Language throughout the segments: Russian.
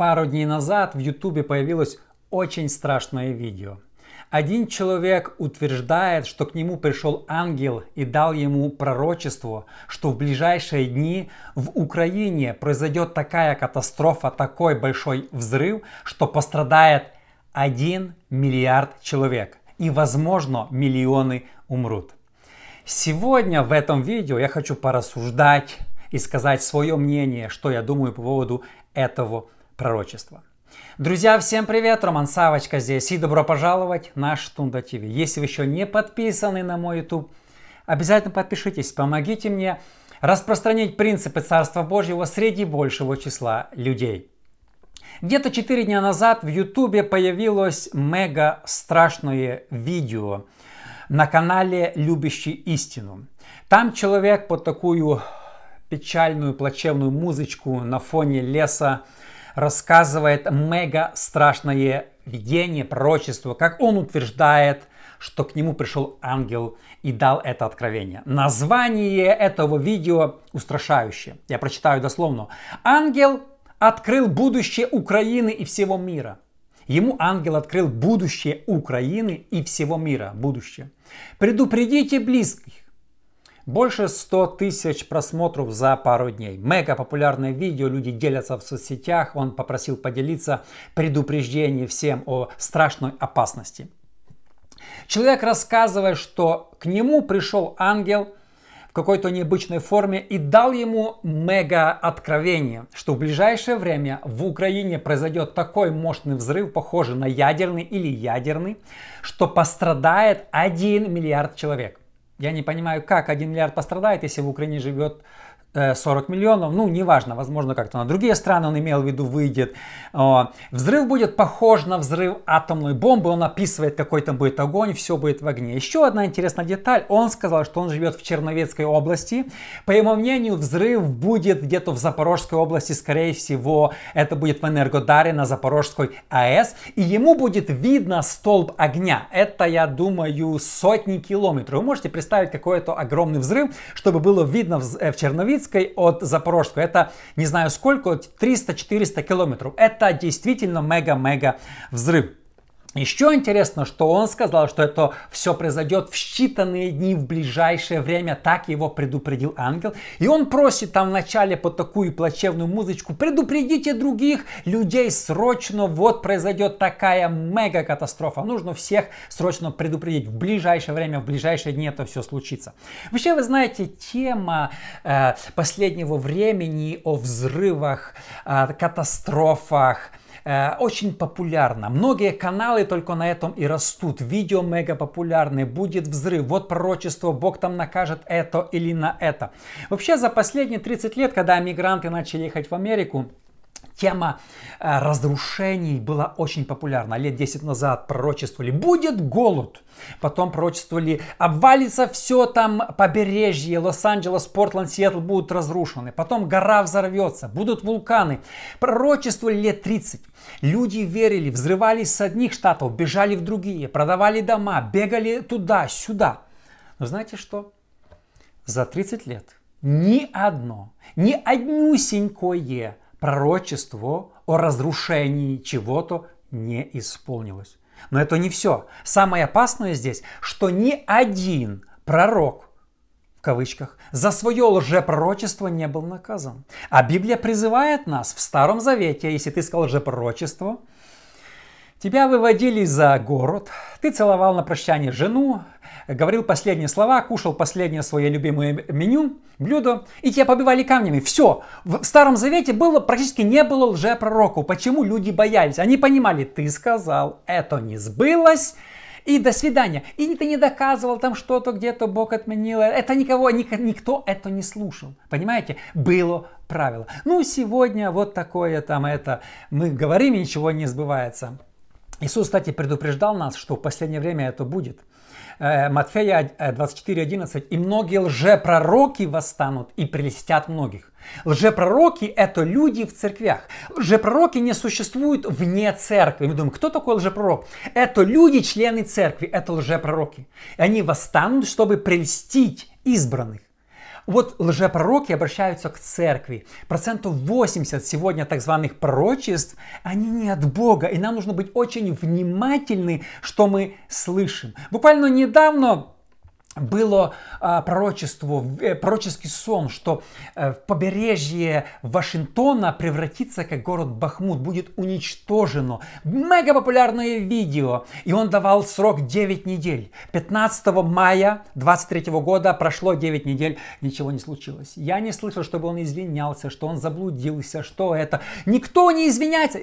Пару дней назад в Ютубе появилось очень страшное видео. Один человек утверждает, что к нему пришел ангел и дал ему пророчество, что в ближайшие дни в Украине произойдет такая катастрофа, такой большой взрыв, что пострадает 1 миллиард человек и, возможно, миллионы умрут. Сегодня в этом видео я хочу порассуждать и сказать свое мнение, что я думаю по поводу этого пророчества. Друзья, всем привет! Роман Савочка здесь и добро пожаловать на Штунда ТВ. Если вы еще не подписаны на мой YouTube, обязательно подпишитесь, помогите мне распространить принципы Царства Божьего среди большего числа людей. Где-то 4 дня назад в YouTube появилось мега страшное видео на канале «Любящий истину». Там человек под такую печальную, плачевную музычку на фоне леса рассказывает мега страшное видение, пророчество, как он утверждает, что к нему пришел ангел и дал это откровение. Название этого видео устрашающее. Я прочитаю дословно. Ангел открыл будущее Украины и всего мира. Ему ангел открыл будущее Украины и всего мира. Будущее. Предупредите близких, больше 100 тысяч просмотров за пару дней. Мега популярное видео, люди делятся в соцсетях. Он попросил поделиться предупреждением всем о страшной опасности. Человек рассказывает, что к нему пришел ангел в какой-то необычной форме и дал ему мега откровение, что в ближайшее время в Украине произойдет такой мощный взрыв, похожий на ядерный или ядерный, что пострадает 1 миллиард человек. Я не понимаю, как 1 миллиард пострадает, если в Украине живет 40 э, миллионов, ну, неважно, возможно, как-то на другие страны он имел в виду выйдет. Взрыв будет похож на взрыв атомной бомбы, он описывает, какой там будет огонь, все будет в огне. Еще одна интересная деталь, он сказал, что он живет в Черновецкой области. По его мнению, взрыв будет где-то в Запорожской области, скорее всего, это будет в Энергодаре на Запорожской АЭС, и ему будет видно столб огня. Это, я думаю, сотни километров. Вы можете представить какой-то огромный взрыв, чтобы было видно в э, Черновицкой Хмельницкой от Запорожской. Это не знаю сколько, 300-400 километров. Это действительно мега-мега взрыв. Еще интересно, что он сказал, что это все произойдет в считанные дни, в ближайшее время. Так его предупредил ангел. И он просит там вначале под такую плачевную музычку, предупредите других людей срочно, вот произойдет такая мега катастрофа. Нужно всех срочно предупредить. В ближайшее время, в ближайшие дни это все случится. Вообще, вы знаете, тема э, последнего времени о взрывах, э, катастрофах, Э, очень популярна. Многие каналы только на этом и растут. Видео мега популярны, будет взрыв, вот пророчество, Бог там накажет это или на это. Вообще за последние 30 лет, когда мигранты начали ехать в Америку, тема э, разрушений была очень популярна. Лет 10 назад пророчествовали, будет голод. Потом пророчествовали, обвалится все там побережье, Лос-Анджелес, Портленд, Сиэтл будут разрушены. Потом гора взорвется, будут вулканы. Пророчествовали лет 30. Люди верили, взрывались с одних штатов, бежали в другие, продавали дома, бегали туда-сюда. Но знаете что? За 30 лет ни одно, ни однюсенькое пророчество о разрушении чего-то не исполнилось. Но это не все. Самое опасное здесь, что ни один пророк, в кавычках, за свое лжепророчество не был наказан. А Библия призывает нас в Старом Завете, если ты сказал лжепророчество, Тебя выводили за город, ты целовал на прощание жену, говорил последние слова, кушал последнее свое любимое меню, блюдо, и тебя побивали камнями. Все. В Старом Завете было практически не было лжепророков. Почему люди боялись? Они понимали, ты сказал, это не сбылось, и до свидания. И ты не доказывал там что-то, где-то Бог отменил. Это никого, никто это не слушал. Понимаете? Было правило. Ну, сегодня вот такое там это. Мы говорим, и ничего не сбывается. Иисус, кстати, предупреждал нас, что в последнее время это будет. Э, Матфея 24.11. «И многие лжепророки восстанут и прелестят многих». Лжепророки – это люди в церквях. Лжепророки не существуют вне церкви. Мы думаем, кто такой лжепророк? Это люди, члены церкви, это лжепророки. И они восстанут, чтобы прельстить избранных. Вот лжепророки обращаются к церкви. Процентов 80 сегодня так званых пророчеств, они не от Бога. И нам нужно быть очень внимательны, что мы слышим. Буквально недавно было а, пророчество, э, пророческий сон, что э, побережье Вашингтона превратится как город Бахмут, будет уничтожено. Мега популярное видео. И он давал срок 9 недель. 15 мая 23 года прошло 9 недель, ничего не случилось. Я не слышал, чтобы он извинялся, что он заблудился, что это. Никто не извиняется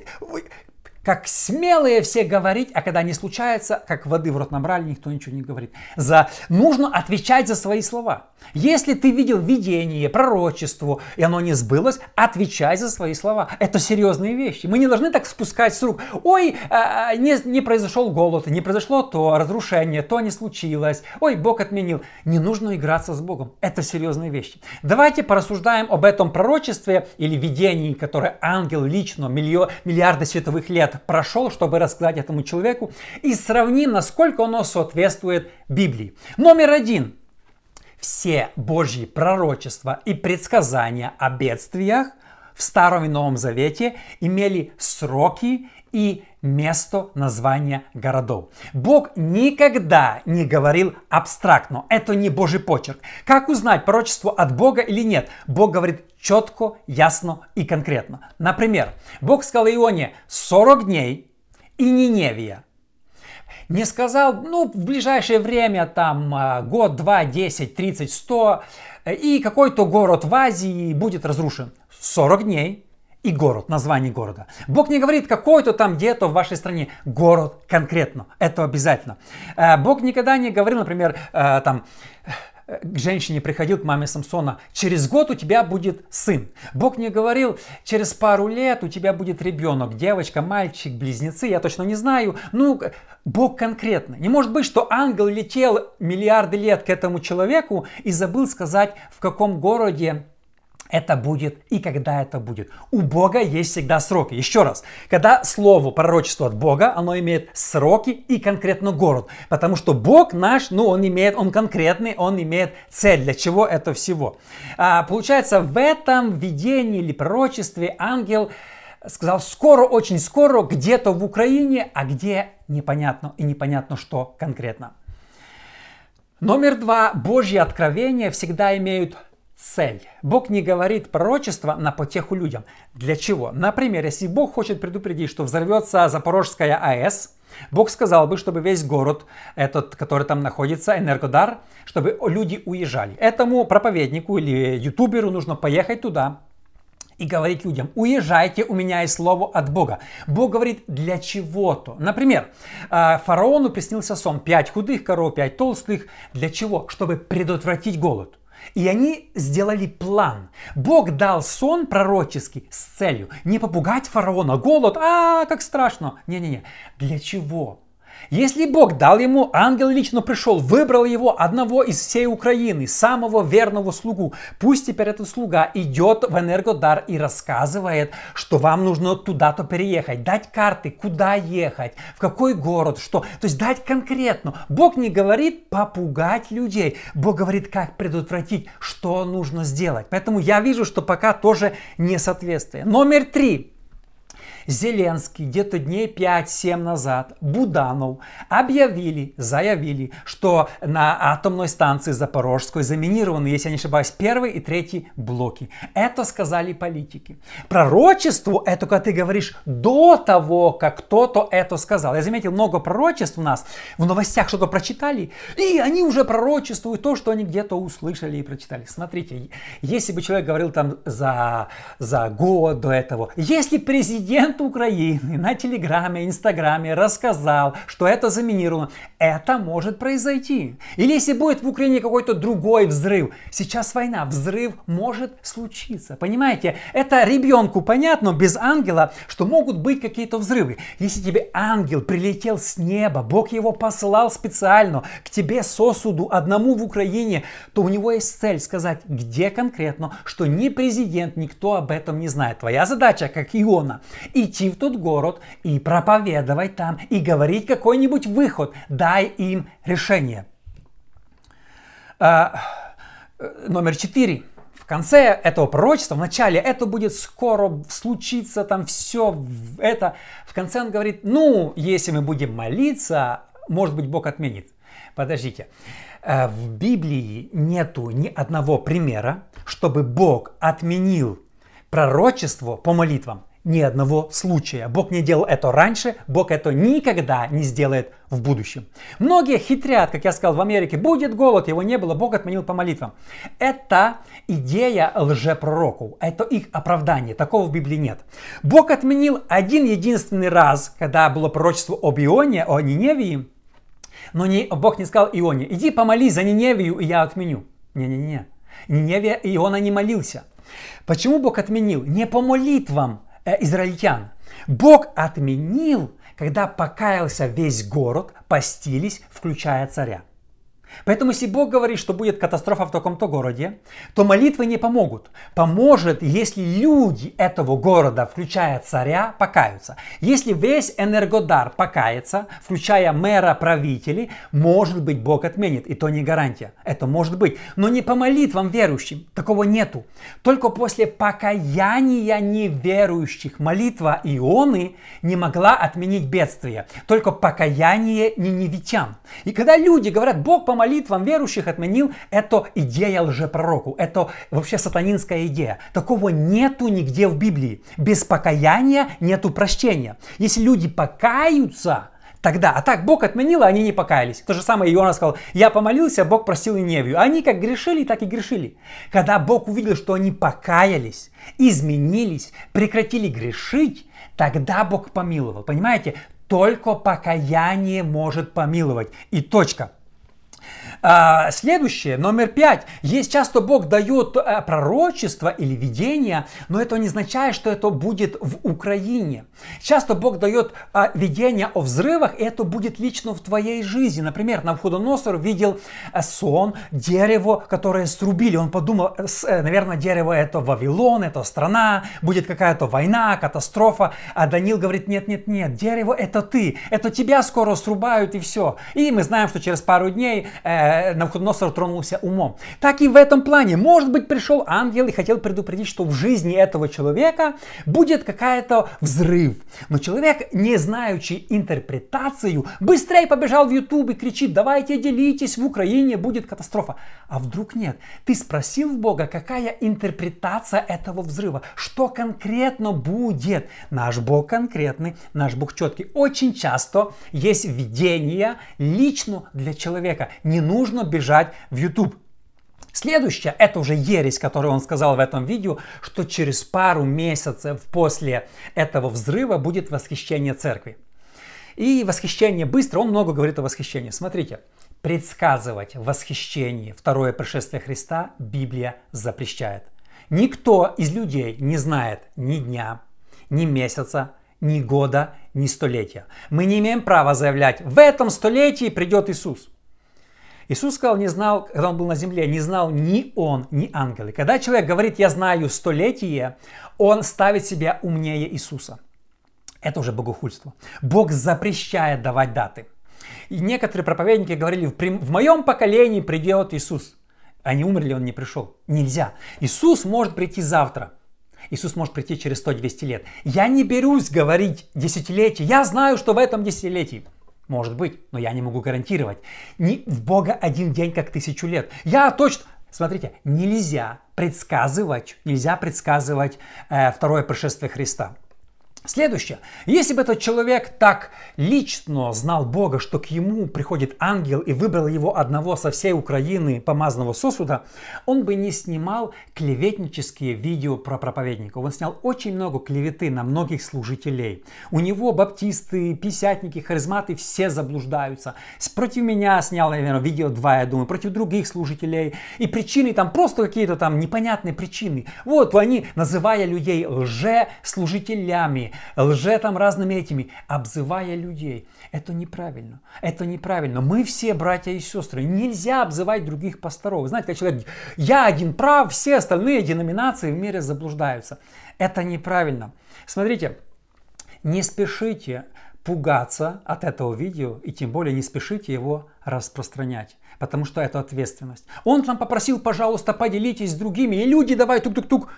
как смелые все говорить, а когда не случается, как воды в рот набрали, никто ничего не говорит. За... Нужно отвечать за свои слова. Если ты видел видение, пророчество, и оно не сбылось, отвечай за свои слова. Это серьезные вещи. Мы не должны так спускать с рук. Ой, а, а, не, не произошел голод, не произошло то, разрушение, то не случилось. Ой, Бог отменил. Не нужно играться с Богом. Это серьезные вещи. Давайте порассуждаем об этом пророчестве или видении, которое ангел лично миллион, миллиарды световых лет прошел, чтобы рассказать этому человеку, и сравним, насколько оно соответствует Библии. Номер один. Все Божьи пророчества и предсказания о бедствиях в Старом и Новом Завете имели сроки и место названия городов. Бог никогда не говорил абстрактно. Это не Божий почерк. Как узнать пророчество от Бога или нет? Бог говорит четко, ясно и конкретно. Например, Бог сказал Ионе 40 дней и Ниневия. Не сказал, ну, в ближайшее время, там, а, год, два, десять, тридцать, сто, и какой-то город в Азии будет разрушен. 40 дней и город, название города. Бог не говорит какой-то там где-то в вашей стране. Город конкретно. Это обязательно. Э, Бог никогда не говорил, например, э, там, к женщине приходил, к маме Самсона, через год у тебя будет сын. Бог не говорил, через пару лет у тебя будет ребенок, девочка, мальчик, близнецы, я точно не знаю. Ну, Бог конкретно. Не может быть, что ангел летел миллиарды лет к этому человеку и забыл сказать, в каком городе это будет и когда это будет. У Бога есть всегда сроки. Еще раз, когда слово пророчество от Бога, оно имеет сроки и конкретно город. Потому что Бог наш, ну, он имеет, он конкретный, он имеет цель. Для чего это всего? А, получается, в этом видении или пророчестве ангел сказал скоро, очень скоро, где-то в Украине, а где непонятно и непонятно что конкретно. Номер два. Божьи откровения всегда имеют цель. Бог не говорит пророчество на потеху людям. Для чего? Например, если Бог хочет предупредить, что взорвется Запорожская АЭС, Бог сказал бы, чтобы весь город, этот, который там находится, Энергодар, чтобы люди уезжали. Этому проповеднику или ютуберу нужно поехать туда, и говорить людям, уезжайте, у меня есть слово от Бога. Бог говорит для чего-то. Например, э, фараону приснился сон, пять худых коров, пять толстых. Для чего? Чтобы предотвратить голод. И они сделали план. Бог дал сон пророческий с целью не попугать фараона, голод, а как страшно. Не-не-не. Для чего? Если Бог дал ему, ангел лично пришел, выбрал его одного из всей Украины, самого верного слугу. Пусть теперь этот слуга идет в Энергодар и рассказывает, что вам нужно туда-то переехать, дать карты, куда ехать, в какой город, что. То есть дать конкретно. Бог не говорит попугать людей. Бог говорит, как предотвратить, что нужно сделать. Поэтому я вижу, что пока тоже несоответствие. Номер три. Зеленский где-то дней 5-7 назад, Буданов объявили, заявили, что на атомной станции Запорожской заминированы, если я не ошибаюсь, первый и третий блоки. Это сказали политики. Пророчество, это когда ты говоришь до того, как кто-то это сказал. Я заметил, много пророчеств у нас в новостях что-то прочитали, и они уже пророчествуют то, что они где-то услышали и прочитали. Смотрите, если бы человек говорил там за, за год до этого, если президент президент Украины на Телеграме, Инстаграме рассказал, что это заминировано, это может произойти. Или если будет в Украине какой-то другой взрыв, сейчас война, взрыв может случиться. Понимаете, это ребенку понятно, без ангела, что могут быть какие-то взрывы. Если тебе ангел прилетел с неба, Бог его послал специально к тебе сосуду одному в Украине, то у него есть цель сказать, где конкретно, что ни президент, никто об этом не знает. Твоя задача, как Иона, идти в тот город и проповедовать там, и говорить какой-нибудь выход. Дай им решение. А, Э, номер четыре. В конце этого пророчества, в начале, это будет скоро случиться, там все это. В конце он говорит, ну, если мы будем молиться, может быть, Бог отменит. Подождите. Э, в Библии нету ни одного примера, чтобы Бог отменил пророчество по молитвам ни одного случая. Бог не делал это раньше, Бог это никогда не сделает в будущем. Многие хитрят, как я сказал, в Америке, будет голод, его не было, Бог отменил по молитвам. Это идея лжепророков, это их оправдание, такого в Библии нет. Бог отменил один единственный раз, когда было пророчество об Ионе, о Ниневии, но не, Бог не сказал Ионе, иди помолись за Ниневию, и я отменю. Не-не-не. Ниневия Иона не молился. Почему Бог отменил? Не по молитвам, израильтян. Бог отменил, когда покаялся весь город, постились, включая царя. Поэтому если Бог говорит, что будет катастрофа в таком-то городе, то молитвы не помогут. Поможет, если люди этого города, включая царя, покаются. Если весь энергодар покается, включая мэра, правителей, может быть Бог отменит. И то не гарантия. Это может быть. Но не по молитвам верующим. Такого нету. Только после покаяния неверующих молитва Ионы не могла отменить бедствие. Только покаяние ниневитян. И когда люди говорят, Бог помолился, молитвам верующих отменил, это идея лжепророку. Это вообще сатанинская идея. Такого нету нигде в Библии. Без покаяния нету прощения. Если люди покаются, тогда. А так Бог отменил, а они не покаялись. То же самое Иона сказал, я помолился, Бог простил Ниневию. Они как грешили, так и грешили. Когда Бог увидел, что они покаялись, изменились, прекратили грешить, тогда Бог помиловал. Понимаете? Только покаяние может помиловать. И точка. А, следующее, номер пять. Есть часто Бог дает а, пророчество или видение, но это не означает, что это будет в Украине. Часто Бог дает а, видение о взрывах, и это будет лично в твоей жизни. Например, Навходоносор видел а, сон, дерево, которое срубили. Он подумал, э, наверное, дерево это Вавилон, это страна, будет какая-то война, катастрофа. А Данил говорит, нет, нет, нет, дерево это ты, это тебя скоро срубают и все. И мы знаем, что через пару дней э, Навуходоносор тронулся умом. Так и в этом плане. Может быть, пришел ангел и хотел предупредить, что в жизни этого человека будет какая-то взрыв. Но человек, не знающий интерпретацию, быстрее побежал в YouTube и кричит, давайте делитесь, в Украине будет катастрофа. А вдруг нет? Ты спросил Бога, какая интерпретация этого взрыва? Что конкретно будет? Наш Бог конкретный, наш Бог четкий. Очень часто есть видение лично для человека. Не нужно бежать в YouTube. Следующее, это уже ересь, которую он сказал в этом видео, что через пару месяцев после этого взрыва будет восхищение церкви. И восхищение быстро, он много говорит о восхищении. Смотрите, предсказывать восхищение, второе пришествие Христа Библия запрещает. Никто из людей не знает ни дня, ни месяца, ни года, ни столетия. Мы не имеем права заявлять, в этом столетии придет Иисус. Иисус сказал, не знал, когда он был на земле, не знал ни он, ни ангелы. Когда человек говорит, я знаю столетие, он ставит себя умнее Иисуса. Это уже богохульство. Бог запрещает давать даты. И некоторые проповедники говорили, в моем поколении придет Иисус. Они умерли, он не пришел. Нельзя. Иисус может прийти завтра. Иисус может прийти через 100-200 лет. Я не берусь говорить десятилетие. Я знаю, что в этом десятилетии. Может быть, но я не могу гарантировать. Не в Бога один день, как тысячу лет. Я точно... Смотрите, нельзя предсказывать, нельзя предсказывать э, второе пришествие Христа. Следующее. Если бы этот человек так лично знал Бога, что к ему приходит ангел и выбрал его одного со всей Украины помазанного сосуда, он бы не снимал клеветнические видео про проповедников. Он снял очень много клеветы на многих служителей. У него баптисты, писятники, харизматы все заблуждаются. Против меня снял, наверное, видео два, я думаю, против других служителей. И причины там просто какие-то там непонятные причины. Вот они, называя людей лже-служителями, лже там разными этими, обзывая людей. Это неправильно. Это неправильно. Мы все братья и сестры. Нельзя обзывать других пасторов. Знаете, как человек, я один прав, все остальные деноминации в мире заблуждаются. Это неправильно. Смотрите, не спешите пугаться от этого видео и тем более не спешите его распространять. потому что это ответственность. Он там попросил, пожалуйста, поделитесь с другими, и люди давай тук-тук-тук.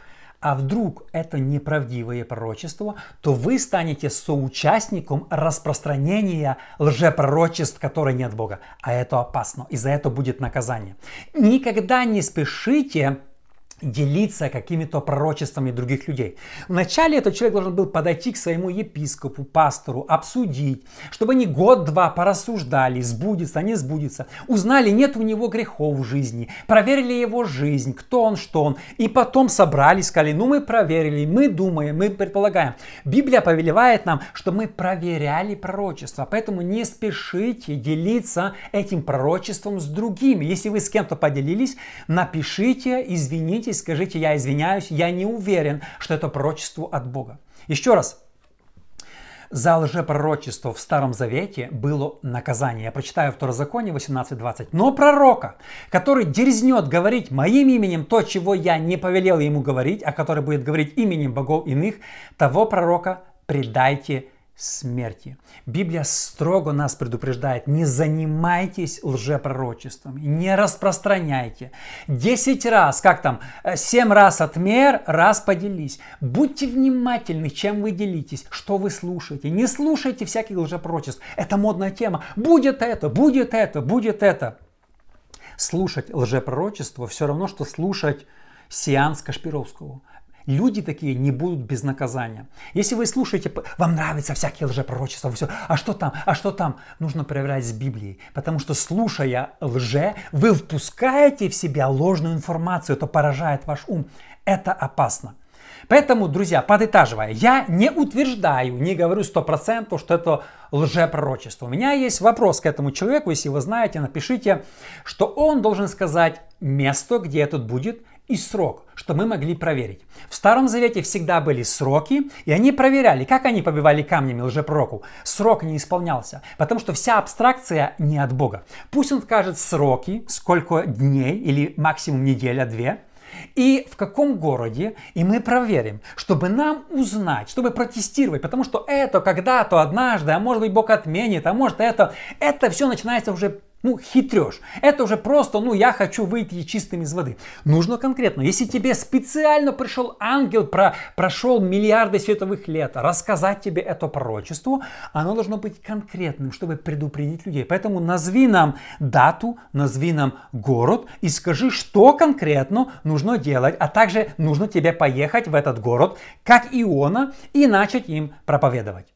А вдруг это неправдивое пророчество, то вы станете соучастником распространения лжепророчеств, которые нет Бога. А это опасно, и за это будет наказание. Никогда не спешите делиться какими-то пророчествами других людей. Вначале этот человек должен был подойти к своему епископу, пастору, обсудить, чтобы они год-два порассуждали, сбудется, не сбудется, узнали, нет у него грехов в жизни, проверили его жизнь, кто он, что он, и потом собрались, сказали, ну мы проверили, мы думаем, мы предполагаем. Библия повелевает нам, что мы проверяли пророчество, поэтому не спешите делиться этим пророчеством с другими. Если вы с кем-то поделились, напишите, извините, Обратитесь, скажите, я извиняюсь, я не уверен, что это пророчество от Бога. Еще раз, за лжепророчество в Старом Завете было наказание. Я прочитаю Второзаконие 18.20. Но пророка, который дерзнет говорить моим именем то, чего я не повелел ему говорить, а который будет говорить именем богов иных, того пророка предайте смерти. Библия строго нас предупреждает, не занимайтесь лжепророчествами, не распространяйте. Десять раз, как там, э, семь раз отмер, раз поделись. Будьте внимательны, чем вы делитесь, что вы слушаете. Не слушайте всяких лжепророчеств. Это модная тема. Будет это, будет это, будет это. Слушать лжепророчество все равно, что слушать сеанс Кашпировского. Люди такие не будут без наказания. Если вы слушаете, вам нравятся всякие лжепророчества, все, а что там, а что там, нужно проверять с Библией. Потому что слушая лже, вы впускаете в себя ложную информацию, это поражает ваш ум. Это опасно. Поэтому, друзья, подытаживая, я не утверждаю, не говорю 100%, что это лжепророчество. У меня есть вопрос к этому человеку, если вы знаете, напишите, что он должен сказать место, где этот будет, и срок, что мы могли проверить. В Старом Завете всегда были сроки, и они проверяли, как они побивали камнями лжепророку. Срок не исполнялся, потому что вся абстракция не от Бога. Пусть он скажет сроки, сколько дней или максимум неделя-две, и в каком городе, и мы проверим, чтобы нам узнать, чтобы протестировать, потому что это когда-то однажды, а может быть Бог отменит, а может это, это все начинается уже ну, хитрешь. Это уже просто, ну, я хочу выйти чистым из воды. Нужно конкретно. Если тебе специально пришел ангел, про, прошел миллиарды световых лет, рассказать тебе это пророчество, оно должно быть конкретным, чтобы предупредить людей. Поэтому назови нам дату, назови нам город и скажи, что конкретно нужно делать, а также нужно тебе поехать в этот город, как Иона, и начать им проповедовать.